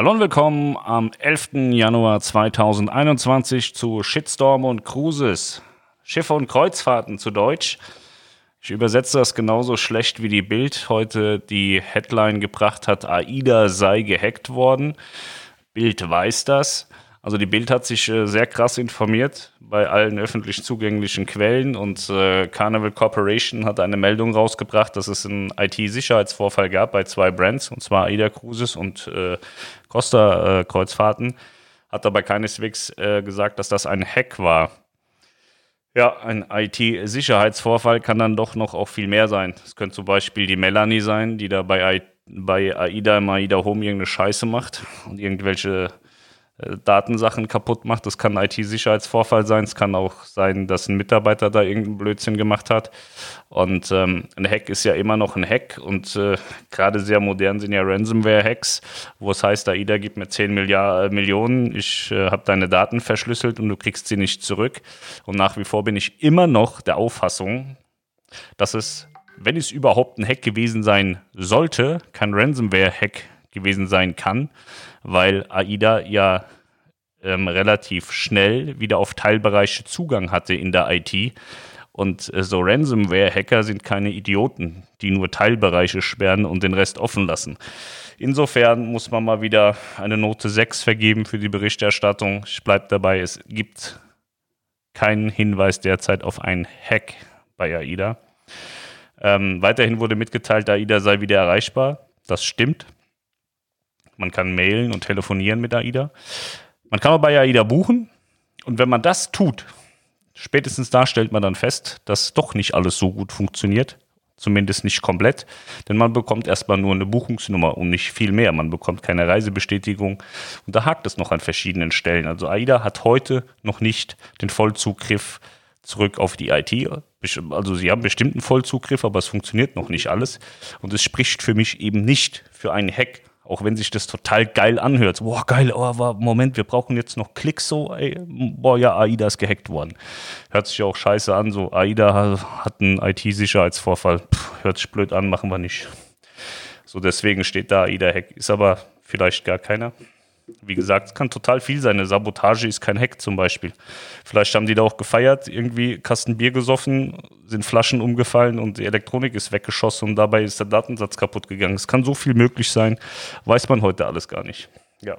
Hallo und willkommen am 11. Januar 2021 zu Shitstorm und Cruises. Schiffe und Kreuzfahrten zu Deutsch. Ich übersetze das genauso schlecht wie die Bild heute die Headline gebracht hat, AIDA sei gehackt worden. Bild weiß das. Also die Bild hat sich äh, sehr krass informiert bei allen öffentlich zugänglichen Quellen und äh, Carnival Corporation hat eine Meldung rausgebracht, dass es einen IT-Sicherheitsvorfall gab bei zwei Brands, und zwar AIDA Cruises und äh, Costa äh, Kreuzfahrten, hat aber keineswegs äh, gesagt, dass das ein Hack war. Ja, ein IT-Sicherheitsvorfall kann dann doch noch auch viel mehr sein. Es könnte zum Beispiel die Melanie sein, die da bei, bei AIDA im AIDA Home irgendeine Scheiße macht und irgendwelche Datensachen kaputt macht. Das kann ein IT-Sicherheitsvorfall sein. Es kann auch sein, dass ein Mitarbeiter da irgendeinen Blödsinn gemacht hat. Und ähm, ein Hack ist ja immer noch ein Hack. Und äh, gerade sehr modern sind ja Ransomware-Hacks, wo es heißt, AIDA gibt mir 10 Milliard, äh, Millionen, ich äh, habe deine Daten verschlüsselt und du kriegst sie nicht zurück. Und nach wie vor bin ich immer noch der Auffassung, dass es, wenn es überhaupt ein Hack gewesen sein sollte, kein Ransomware-Hack gewesen sein kann, weil AIDA ja ähm, relativ schnell wieder auf Teilbereiche Zugang hatte in der IT. Und äh, so Ransomware-Hacker sind keine Idioten, die nur Teilbereiche sperren und den Rest offen lassen. Insofern muss man mal wieder eine Note 6 vergeben für die Berichterstattung. Ich bleibe dabei, es gibt keinen Hinweis derzeit auf einen Hack bei AIDA. Ähm, weiterhin wurde mitgeteilt, AIDA sei wieder erreichbar. Das stimmt. Man kann mailen und telefonieren mit AIDA. Man kann aber bei AIDA buchen. Und wenn man das tut, spätestens da stellt man dann fest, dass doch nicht alles so gut funktioniert. Zumindest nicht komplett. Denn man bekommt erstmal nur eine Buchungsnummer und nicht viel mehr. Man bekommt keine Reisebestätigung. Und da hakt es noch an verschiedenen Stellen. Also AIDA hat heute noch nicht den Vollzugriff zurück auf die IT. Also sie haben bestimmten Vollzugriff, aber es funktioniert noch nicht alles. Und es spricht für mich eben nicht für einen Hack auch wenn sich das total geil anhört. Boah, geil, oh, Moment, wir brauchen jetzt noch Klicks so, ey, boah, ja, AIDA ist gehackt worden. Hört sich auch scheiße an, so, AIDA hat einen IT-Sicherheitsvorfall. Hört sich blöd an, machen wir nicht. So, deswegen steht da AIDA-Hack. Ist aber vielleicht gar keiner. Wie gesagt, es kann total viel sein. Eine Sabotage ist kein Hack zum Beispiel. Vielleicht haben die da auch gefeiert, irgendwie Kasten Bier gesoffen, sind Flaschen umgefallen und die Elektronik ist weggeschossen und dabei ist der Datensatz kaputt gegangen. Es kann so viel möglich sein, weiß man heute alles gar nicht. Ja.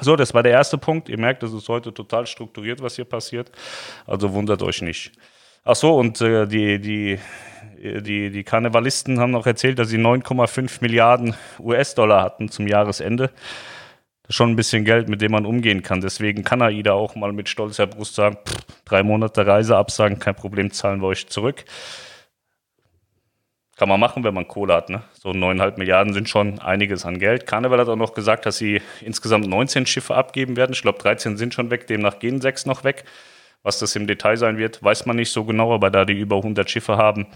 So, das war der erste Punkt. Ihr merkt, es ist heute total strukturiert, was hier passiert. Also wundert euch nicht. Ach so, und äh, die, die, die, die Karnevalisten haben noch erzählt, dass sie 9,5 Milliarden US-Dollar hatten zum Jahresende schon ein bisschen Geld, mit dem man umgehen kann. Deswegen kann AIDA auch mal mit stolzer Brust sagen, pff, drei Monate Reise absagen, kein Problem, zahlen wir euch zurück. Kann man machen, wenn man Kohle hat. Ne? So neuneinhalb Milliarden sind schon einiges an Geld. Karneval hat auch noch gesagt, dass sie insgesamt 19 Schiffe abgeben werden. Ich glaube, 13 sind schon weg, demnach gehen sechs noch weg. Was das im Detail sein wird, weiß man nicht so genau, aber da die über 100 Schiffe haben,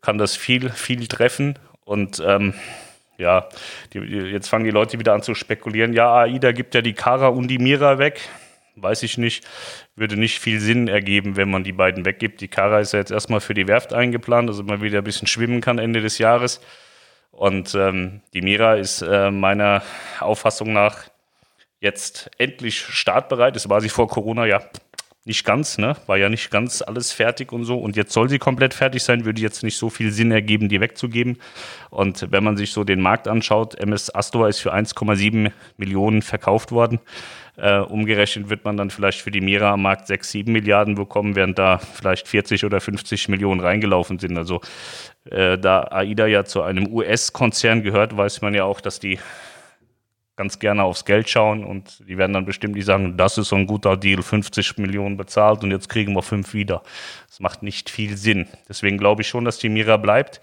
kann das viel, viel treffen. Und ähm, ja, die, jetzt fangen die Leute wieder an zu spekulieren. Ja, AIDA gibt ja die Kara und die Mira weg. Weiß ich nicht. Würde nicht viel Sinn ergeben, wenn man die beiden weggibt. Die Kara ist ja jetzt erstmal für die Werft eingeplant, dass man wieder ein bisschen schwimmen kann Ende des Jahres. Und ähm, die Mira ist äh, meiner Auffassung nach jetzt endlich startbereit. Das war sie vor Corona ja nicht ganz, ne? War ja nicht ganz alles fertig und so. Und jetzt soll sie komplett fertig sein, würde jetzt nicht so viel Sinn ergeben, die wegzugeben. Und wenn man sich so den Markt anschaut, MS Astor ist für 1,7 Millionen verkauft worden. Äh, umgerechnet wird man dann vielleicht für die Mira am Markt 6, 7 Milliarden bekommen, während da vielleicht 40 oder 50 Millionen reingelaufen sind. Also äh, da AIDA ja zu einem US-Konzern gehört, weiß man ja auch, dass die ganz gerne aufs Geld schauen und die werden dann bestimmt nicht sagen, das ist so ein guter Deal, 50 Millionen bezahlt und jetzt kriegen wir fünf wieder. Das macht nicht viel Sinn. Deswegen glaube ich schon, dass die Mira bleibt.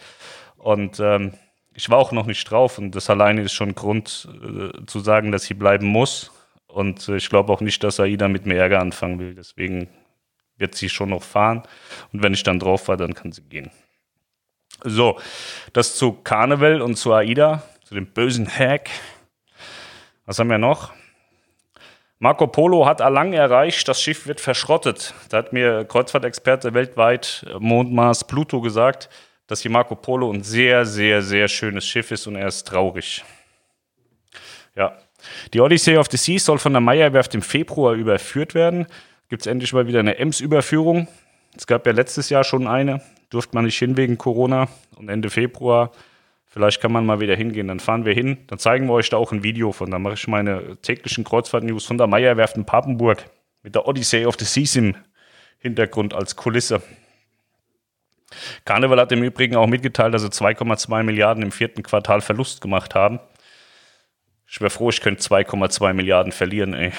Und ähm, ich war auch noch nicht drauf und das alleine ist schon Grund äh, zu sagen, dass sie bleiben muss. Und äh, ich glaube auch nicht, dass Aida mit mir Ärger anfangen will. Deswegen wird sie schon noch fahren. Und wenn ich dann drauf war, dann kann sie gehen. So, das zu Carnival und zu AIDA, zu dem bösen Hack. Was haben wir noch? Marco Polo hat Erlang erreicht, das Schiff wird verschrottet. Da hat mir Kreuzfahrtexperte weltweit Mondmars Pluto gesagt, dass hier Marco Polo ein sehr, sehr, sehr schönes Schiff ist und er ist traurig. Ja. Die Odyssey of the Seas soll von der Meierwerft im Februar überführt werden. Gibt es endlich mal wieder eine Ems-Überführung. Es gab ja letztes Jahr schon eine, durfte man nicht hin wegen Corona. Und Ende Februar, vielleicht kann man mal wieder hingehen. Dann fahren wir hin, dann zeigen wir euch da auch ein Video von. Dann mache ich meine täglichen Kreuzfahrt-News von der Meierwerft in Papenburg mit der Odyssey of the Seas im Hintergrund als Kulisse. Karneval hat im Übrigen auch mitgeteilt, dass sie 2,2 Milliarden im vierten Quartal Verlust gemacht haben. Ich wäre froh, ich könnte 2,2 Milliarden verlieren, ey.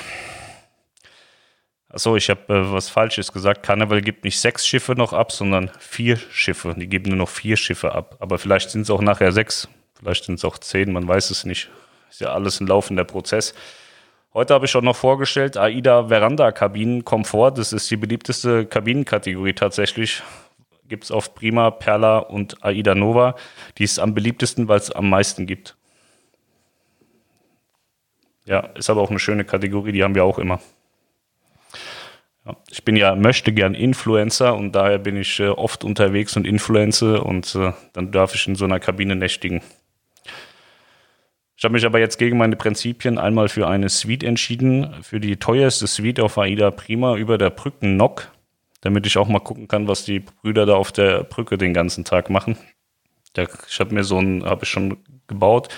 Achso, ich habe äh, was Falsches gesagt. Karneval gibt nicht sechs Schiffe noch ab, sondern vier Schiffe. Die geben nur noch vier Schiffe ab. Aber vielleicht sind es auch nachher sechs. Vielleicht sind es auch zehn, man weiß es nicht. Ist ja alles ein laufender Prozess. Heute habe ich auch noch vorgestellt, AIDA Veranda Kabinen Komfort. Das ist die beliebteste Kabinenkategorie tatsächlich. Gibt es auf Prima, Perla und AIDA Nova. Die ist am beliebtesten, weil es am meisten gibt. Ja, ist aber auch eine schöne Kategorie, die haben wir auch immer. Ich bin ja, möchte gern Influencer und daher bin ich äh, oft unterwegs und Influencer und äh, dann darf ich in so einer Kabine nächtigen. Ich habe mich aber jetzt gegen meine Prinzipien einmal für eine Suite entschieden, für die teuerste Suite auf AIDA Prima über der Brücken Nock, damit ich auch mal gucken kann, was die Brüder da auf der Brücke den ganzen Tag machen. Ich habe mir so ein, habe ich schon gebaut,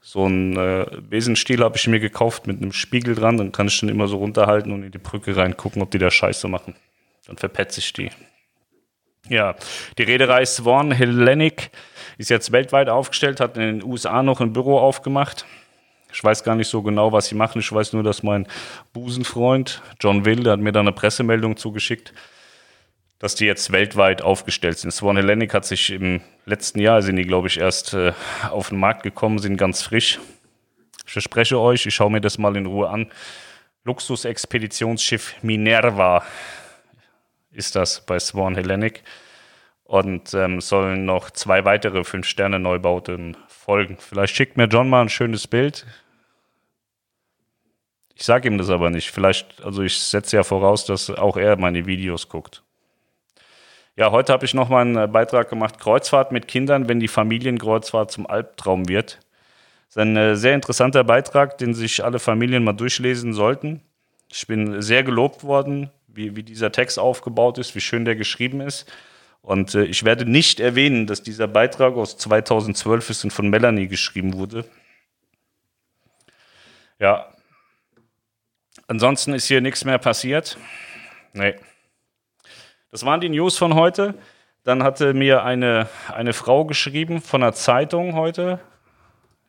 so ein äh, Besenstiel habe ich mir gekauft mit einem Spiegel dran, dann kann ich den immer so runterhalten und in die Brücke reingucken, ob die da Scheiße machen. Dann verpetze ich die. Ja, die Reederei Swan Hellenic ist jetzt weltweit aufgestellt, hat in den USA noch ein Büro aufgemacht. Ich weiß gar nicht so genau, was sie machen. Ich weiß nur, dass mein Busenfreund John Will, der hat mir da eine Pressemeldung zugeschickt, dass die jetzt weltweit aufgestellt sind. Swan Hellenic hat sich im letzten Jahr, sind die, glaube ich, erst äh, auf den Markt gekommen, sind ganz frisch. Ich verspreche euch, ich schaue mir das mal in Ruhe an. Luxus-Expeditionsschiff Minerva ist das bei Swan Hellenic und ähm, sollen noch zwei weitere Fünf-Sterne-Neubauten folgen. Vielleicht schickt mir John mal ein schönes Bild. Ich sage ihm das aber nicht. Vielleicht, also ich setze ja voraus, dass auch er meine Videos guckt. Ja, heute habe ich noch mal einen äh, Beitrag gemacht: Kreuzfahrt mit Kindern, wenn die Familienkreuzfahrt zum Albtraum wird. Das ist ein äh, sehr interessanter Beitrag, den sich alle Familien mal durchlesen sollten. Ich bin sehr gelobt worden, wie, wie dieser Text aufgebaut ist, wie schön der geschrieben ist. Und äh, ich werde nicht erwähnen, dass dieser Beitrag aus 2012 ist und von Melanie geschrieben wurde. Ja. Ansonsten ist hier nichts mehr passiert. Nee. Das waren die News von heute. Dann hatte mir eine, eine Frau geschrieben von einer Zeitung heute.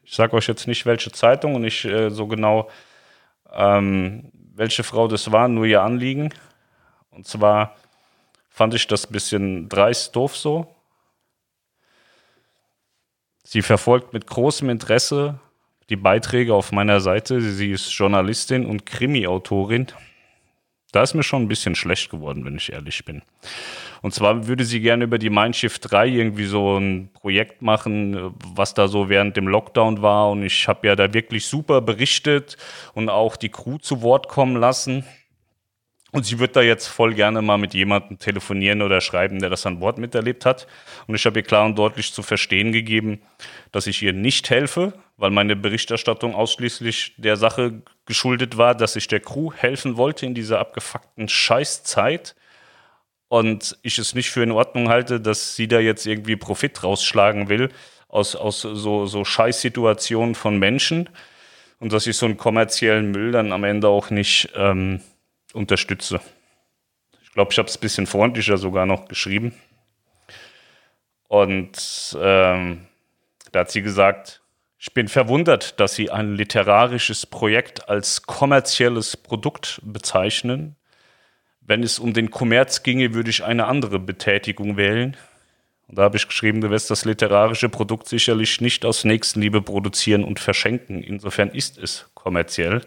Ich sage euch jetzt nicht, welche Zeitung und nicht äh, so genau, ähm, welche Frau das war, nur ihr Anliegen. Und zwar fand ich das ein bisschen dreist doof so. Sie verfolgt mit großem Interesse die Beiträge auf meiner Seite. Sie ist Journalistin und Krimi-Autorin. Da ist mir schon ein bisschen schlecht geworden, wenn ich ehrlich bin. Und zwar würde sie gerne über die Mindshift 3 irgendwie so ein Projekt machen, was da so während dem Lockdown war. Und ich habe ja da wirklich super berichtet und auch die Crew zu Wort kommen lassen. Und sie wird da jetzt voll gerne mal mit jemandem telefonieren oder schreiben, der das an Bord miterlebt hat. Und ich habe ihr klar und deutlich zu verstehen gegeben, dass ich ihr nicht helfe, weil meine Berichterstattung ausschließlich der Sache geschuldet war, dass ich der Crew helfen wollte in dieser abgefuckten Scheißzeit. Und ich es nicht für in Ordnung halte, dass sie da jetzt irgendwie Profit rausschlagen will aus, aus so, so Scheißsituationen von Menschen. Und dass ich so einen kommerziellen Müll dann am Ende auch nicht... Ähm, unterstütze. Ich glaube, ich habe es ein bisschen freundlicher sogar noch geschrieben. Und ähm, da hat sie gesagt, ich bin verwundert, dass Sie ein literarisches Projekt als kommerzielles Produkt bezeichnen. Wenn es um den Kommerz ginge, würde ich eine andere Betätigung wählen. Und da habe ich geschrieben, du wirst das literarische Produkt sicherlich nicht aus Nächstenliebe produzieren und verschenken. Insofern ist es kommerziell.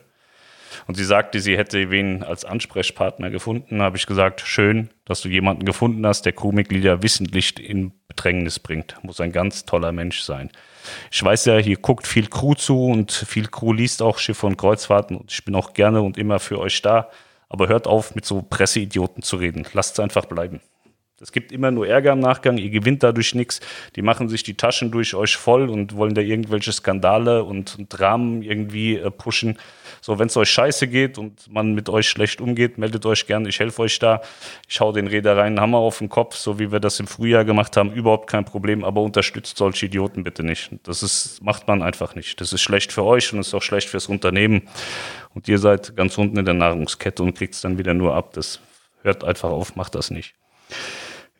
Und sie sagte, sie hätte wen als Ansprechpartner gefunden. Da habe ich gesagt, schön, dass du jemanden gefunden hast, der Crewmitglieder wissentlich in Bedrängnis bringt. Muss ein ganz toller Mensch sein. Ich weiß ja, hier guckt viel Crew zu und viel Crew liest auch Schiffe und Kreuzfahrten und ich bin auch gerne und immer für euch da. Aber hört auf, mit so Presseidioten zu reden. Lasst es einfach bleiben. Es gibt immer nur Ärger im Nachgang, ihr gewinnt dadurch nichts. Die machen sich die Taschen durch euch voll und wollen da irgendwelche Skandale und, Dramen irgendwie äh, pushen. So, wenn es euch scheiße geht und man mit euch schlecht umgeht, meldet euch gerne, ich helfe euch da. Ich hau den Reedereien Hammer auf den Kopf, so wie wir das im Frühjahr gemacht haben, überhaupt kein Problem, aber unterstützt solche Idioten bitte nicht. Das ist, macht man einfach nicht. Das ist schlecht für euch und ist auch schlecht fürs Unternehmen. Und ihr seid ganz unten in der Nahrungskette und kriegt es dann wieder nur ab. Das hört einfach auf, macht das nicht.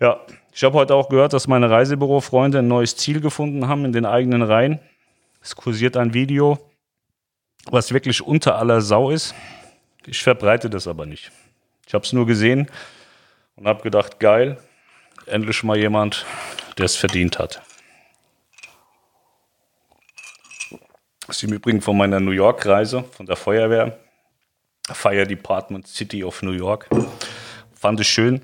Ja, ich habe heute auch gehört, dass meine Reisebüro-Freunde ein neues Ziel gefunden haben in den eigenen Reihen. Es kursiert ein Video, was wirklich unter aller Sau ist. Ich verbreite das aber nicht. Ich habe es nur gesehen und habe gedacht, geil, endlich mal jemand, der es verdient hat. Das ist im Übrigen von meiner New York-Reise, von der Feuerwehr, Fire Department City of New York. Fand ich schön.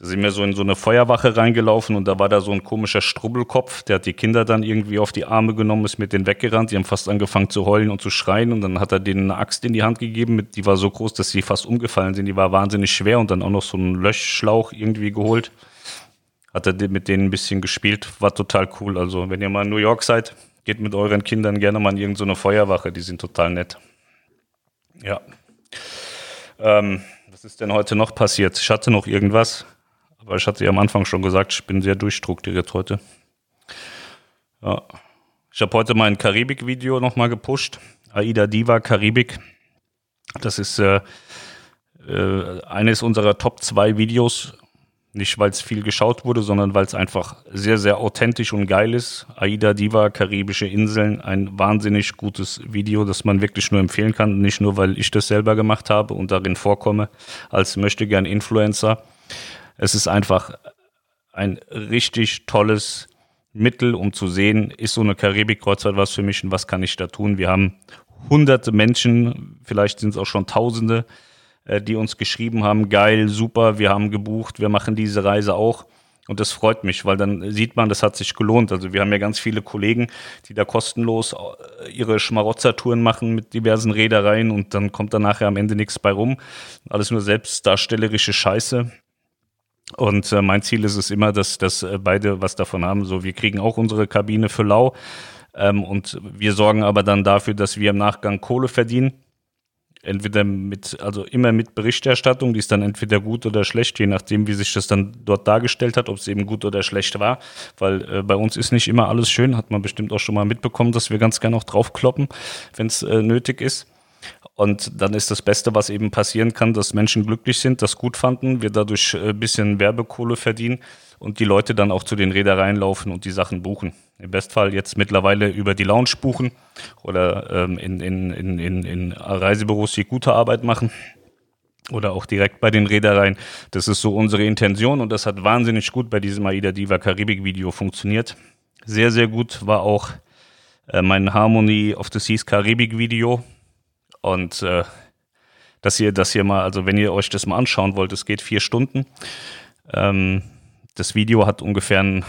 Da sind wir so in so eine Feuerwache reingelaufen und da war da so ein komischer Strubbelkopf, der hat die Kinder dann irgendwie auf die Arme genommen, ist mit denen weggerannt, die haben fast angefangen zu heulen und zu schreien und dann hat er denen eine Axt in die Hand gegeben, die war so groß, dass sie fast umgefallen sind, die war wahnsinnig schwer und dann auch noch so einen Löschschlauch irgendwie geholt. Hat er mit denen ein bisschen gespielt, war total cool. Also wenn ihr mal in New York seid, geht mit euren Kindern gerne mal in irgendeine Feuerwache, die sind total nett. Ja. Ähm, was ist denn heute noch passiert? Ich hatte noch irgendwas. Aber ich hatte ja am Anfang schon gesagt, ich bin sehr durchstrukturiert heute. Ja. Ich habe heute mein Karibik-Video nochmal gepusht. Aida Diva Karibik. Das ist äh, äh, eines unserer Top 2 Videos. Nicht, weil es viel geschaut wurde, sondern weil es einfach sehr, sehr authentisch und geil ist. Aida Diva, Karibische Inseln, ein wahnsinnig gutes Video, das man wirklich nur empfehlen kann. Nicht nur, weil ich das selber gemacht habe und darin vorkomme, als möchte gern Influencer, es ist einfach ein richtig tolles Mittel, um zu sehen, ist so eine Karibik-Kreuzfahrt was für mich und was kann ich da tun. Wir haben hunderte Menschen, vielleicht sind es auch schon Tausende, äh, die uns geschrieben haben, geil, super, wir haben gebucht, wir machen diese Reise auch. Und das freut mich, weil dann sieht man, das hat sich gelohnt. Also wir haben ja ganz viele Kollegen, die da kostenlos äh, ihre Schmarotzertouren machen mit diversen Reedereien und dann kommt da nachher am Ende nichts bei rum. Alles nur selbstdarstellerische Scheiße. Und äh, mein Ziel ist es immer, dass, dass äh, beide was davon haben. So, wir kriegen auch unsere Kabine für lau. Ähm, und wir sorgen aber dann dafür, dass wir im Nachgang Kohle verdienen. Entweder mit, also immer mit Berichterstattung, die ist dann entweder gut oder schlecht, je nachdem, wie sich das dann dort dargestellt hat, ob es eben gut oder schlecht war. Weil äh, bei uns ist nicht immer alles schön, hat man bestimmt auch schon mal mitbekommen, dass wir ganz gerne auch draufkloppen, wenn es äh, nötig ist. Und dann ist das Beste, was eben passieren kann, dass Menschen glücklich sind, das gut fanden, wir dadurch ein äh, bisschen Werbekohle verdienen und die Leute dann auch zu den Reedereien laufen und die Sachen buchen. Im Bestfall jetzt mittlerweile über die Lounge buchen oder ähm, in, in, in, in, in Reisebüros, die gute Arbeit machen oder auch direkt bei den Reedereien. Das ist so unsere Intention und das hat wahnsinnig gut bei diesem Aida Diva Karibik Video funktioniert. Sehr, sehr gut war auch äh, mein Harmony of the Seas Karibik Video und äh, dass ihr das hier mal, also wenn ihr euch das mal anschauen wollt, es geht vier Stunden. Ähm, das Video hat ungefähr ein,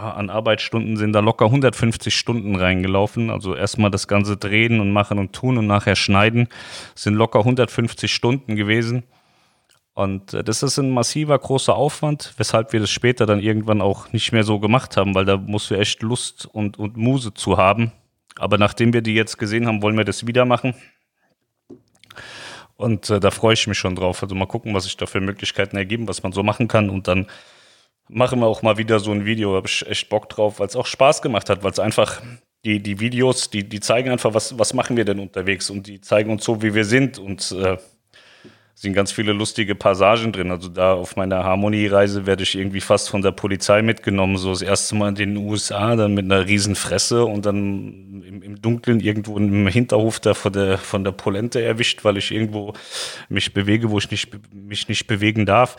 an Arbeitsstunden sind da locker 150 Stunden reingelaufen. Also erstmal das ganze Drehen und Machen und Tun und nachher Schneiden sind locker 150 Stunden gewesen. Und äh, das ist ein massiver, großer Aufwand, weshalb wir das später dann irgendwann auch nicht mehr so gemacht haben, weil da musst du echt Lust und, und Muse zu haben. Aber nachdem wir die jetzt gesehen haben, wollen wir das wieder machen. Und äh, da freue ich mich schon drauf. Also mal gucken, was sich da für Möglichkeiten ergeben, was man so machen kann. Und dann machen wir auch mal wieder so ein Video. Da habe ich echt Bock drauf, weil es auch Spaß gemacht hat, weil es einfach die, die Videos, die, die zeigen einfach, was, was machen wir denn unterwegs und die zeigen uns so, wie wir sind. Und äh, sind ganz viele lustige Passagen drin. Also da auf meiner Harmoniereise werde ich irgendwie fast von der Polizei mitgenommen. So das erste Mal in den USA, dann mit einer riesen Fresse und dann im, im Dunkeln irgendwo im Hinterhof da von der, von der Polente erwischt, weil ich irgendwo mich bewege, wo ich nicht, mich nicht bewegen darf.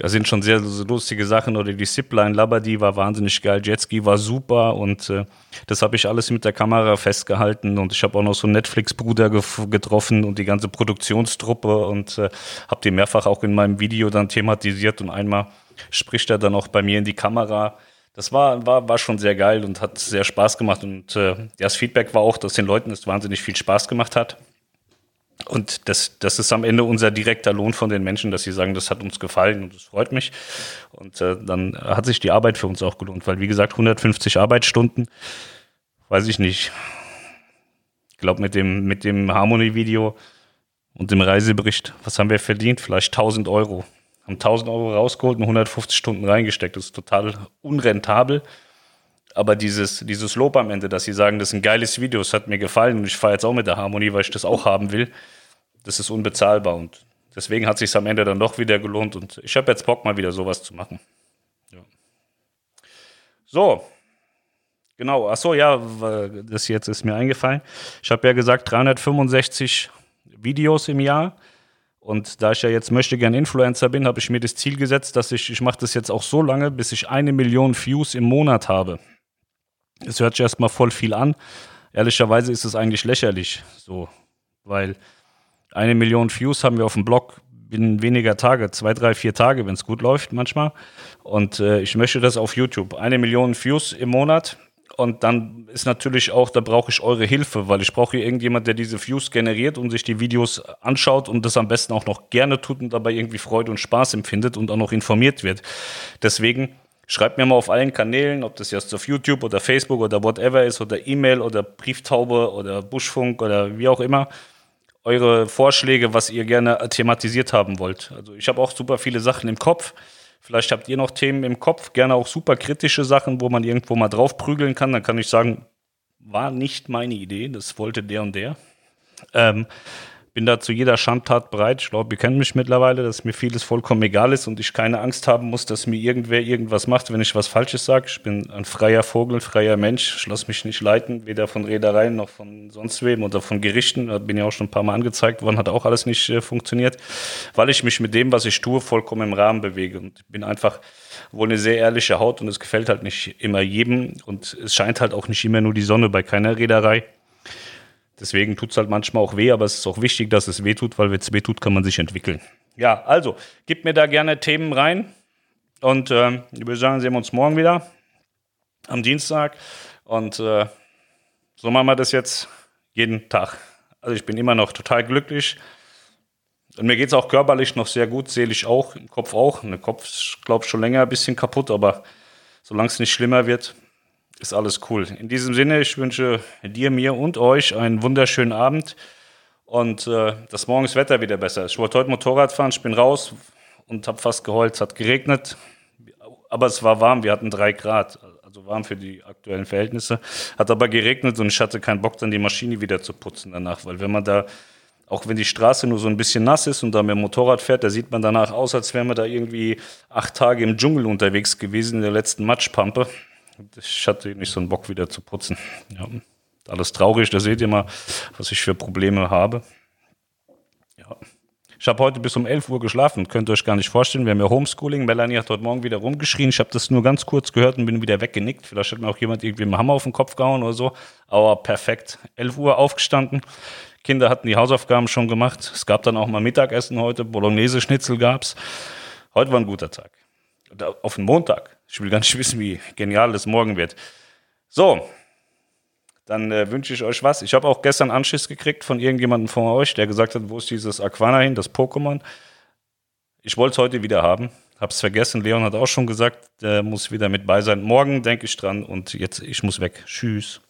Da sind schon sehr lustige Sachen. Oder die Zipline Labadie war wahnsinnig geil. Jetski war super und äh, das habe ich alles mit der Kamera festgehalten. Und ich habe auch noch so einen Netflix-Bruder getroffen und die ganze Produktionstruppe und äh, habe die mehrfach auch in meinem Video dann thematisiert. Und einmal spricht er dann auch bei mir in die Kamera. Das war, war, war schon sehr geil und hat sehr Spaß gemacht. Und äh, das Feedback war auch, dass den Leuten es wahnsinnig viel Spaß gemacht hat. Und das, das ist am Ende unser direkter Lohn von den Menschen, dass sie sagen, das hat uns gefallen und das freut mich. Und äh, dann hat sich die Arbeit für uns auch gelohnt, weil wie gesagt, 150 Arbeitsstunden, weiß ich nicht. Ich glaube, mit dem, mit dem Harmony-Video und dem Reisebericht, was haben wir verdient? Vielleicht 1000 Euro. Haben 1000 Euro rausgeholt und 150 Stunden reingesteckt. Das ist total unrentabel. Aber dieses, dieses Lob am Ende, dass sie sagen, das ist ein geiles Video, es hat mir gefallen und ich fahre jetzt auch mit der Harmonie, weil ich das auch haben will, das ist unbezahlbar. Und deswegen hat sich am Ende dann doch wieder gelohnt. Und ich habe jetzt Bock, mal wieder sowas zu machen. Ja. So. Genau, ach so, ja, das jetzt ist mir eingefallen. Ich habe ja gesagt, 365 Videos im Jahr. Und da ich ja jetzt möchte gern Influencer bin, habe ich mir das Ziel gesetzt, dass ich, ich mache das jetzt auch so lange, bis ich eine Million Views im Monat habe. Es hört sich erstmal voll viel an. Ehrlicherweise ist es eigentlich lächerlich, so, weil eine Million Views haben wir auf dem Blog binnen weniger Tage, zwei, drei, vier Tage, wenn es gut läuft manchmal. Und äh, ich möchte das auf YouTube. Eine Million Views im Monat. Und dann ist natürlich auch, da brauche ich eure Hilfe, weil ich brauche hier irgendjemand, der diese Views generiert und sich die Videos anschaut und das am besten auch noch gerne tut und dabei irgendwie Freude und Spaß empfindet und auch noch informiert wird. Deswegen Schreibt mir mal auf allen Kanälen, ob das jetzt auf YouTube oder Facebook oder whatever ist oder E-Mail oder Brieftaube oder Buschfunk oder wie auch immer, eure Vorschläge, was ihr gerne thematisiert haben wollt. Also ich habe auch super viele Sachen im Kopf. Vielleicht habt ihr noch Themen im Kopf, gerne auch super kritische Sachen, wo man irgendwo mal drauf prügeln kann. Dann kann ich sagen, war nicht meine Idee, das wollte der und der. Ähm, bin da zu jeder Schandtat bereit. Ich glaube, ihr kennt mich mittlerweile, dass mir vieles vollkommen egal ist und ich keine Angst haben muss, dass mir irgendwer irgendwas macht, wenn ich was Falsches sage. Ich bin ein freier Vogel, freier Mensch. Ich lasse mich nicht leiten, weder von Reedereien noch von sonst wem oder von Gerichten. Da bin ja auch schon ein paar Mal angezeigt worden, hat auch alles nicht äh, funktioniert, weil ich mich mit dem, was ich tue, vollkommen im Rahmen bewege und bin einfach wohl eine sehr ehrliche Haut und es gefällt halt nicht immer jedem und es scheint halt auch nicht immer nur die Sonne bei keiner Reederei. Deswegen tut es halt manchmal auch weh, aber es ist auch wichtig, dass es weh tut, weil wenn es weh tut, kann man sich entwickeln. Ja, also, gib mir da gerne Themen rein. Und äh, ich würde sagen, sehen wir uns morgen wieder am Dienstag. Und äh, so machen wir das jetzt jeden Tag. Also ich bin immer noch total glücklich. Und mir geht es auch körperlich noch sehr gut, seelisch auch, im Kopf auch. Der Kopf ist, glaube ich, schon länger ein bisschen kaputt, aber solange es nicht schlimmer wird, ist alles cool. In diesem Sinne, ich wünsche dir, mir und euch einen wunderschönen Abend und äh, dass morgen das Wetter wieder besser ist. Ich wollte heute Motorrad fahren, ich bin raus und habe fast geheult. Es hat geregnet, aber es war warm. Wir hatten drei Grad, also warm für die aktuellen Verhältnisse. Hat aber geregnet und ich hatte keinen Bock, dann die Maschine wieder zu putzen danach, weil wenn man da auch wenn die Straße nur so ein bisschen nass ist und da mit dem Motorrad fährt, da sieht man danach aus, als wäre man da irgendwie acht Tage im Dschungel unterwegs gewesen in der letzten Matschpampe ich hatte nicht so einen Bock wieder zu putzen. Ja, alles traurig, da seht ihr mal, was ich für Probleme habe. Ja. Ich habe heute bis um 11 Uhr geschlafen, könnt ihr euch gar nicht vorstellen. Wir haben ja Homeschooling. Melanie hat heute Morgen wieder rumgeschrien. Ich habe das nur ganz kurz gehört und bin wieder weggenickt. Vielleicht hat mir auch jemand irgendwie dem Hammer auf den Kopf gehauen oder so. Aber perfekt. 11 Uhr aufgestanden. Kinder hatten die Hausaufgaben schon gemacht. Es gab dann auch mal Mittagessen heute. Bolognese-Schnitzel gab's. Heute war ein guter Tag. Auf den Montag. Ich will gar nicht wissen, wie genial das morgen wird. So, dann äh, wünsche ich euch was. Ich habe auch gestern Anschiss gekriegt von irgendjemandem von euch, der gesagt hat, wo ist dieses Aquana hin, das Pokémon. Ich wollte es heute wieder haben, habe es vergessen. Leon hat auch schon gesagt, der muss wieder mit bei sein. Morgen denke ich dran und jetzt, ich muss weg. Tschüss.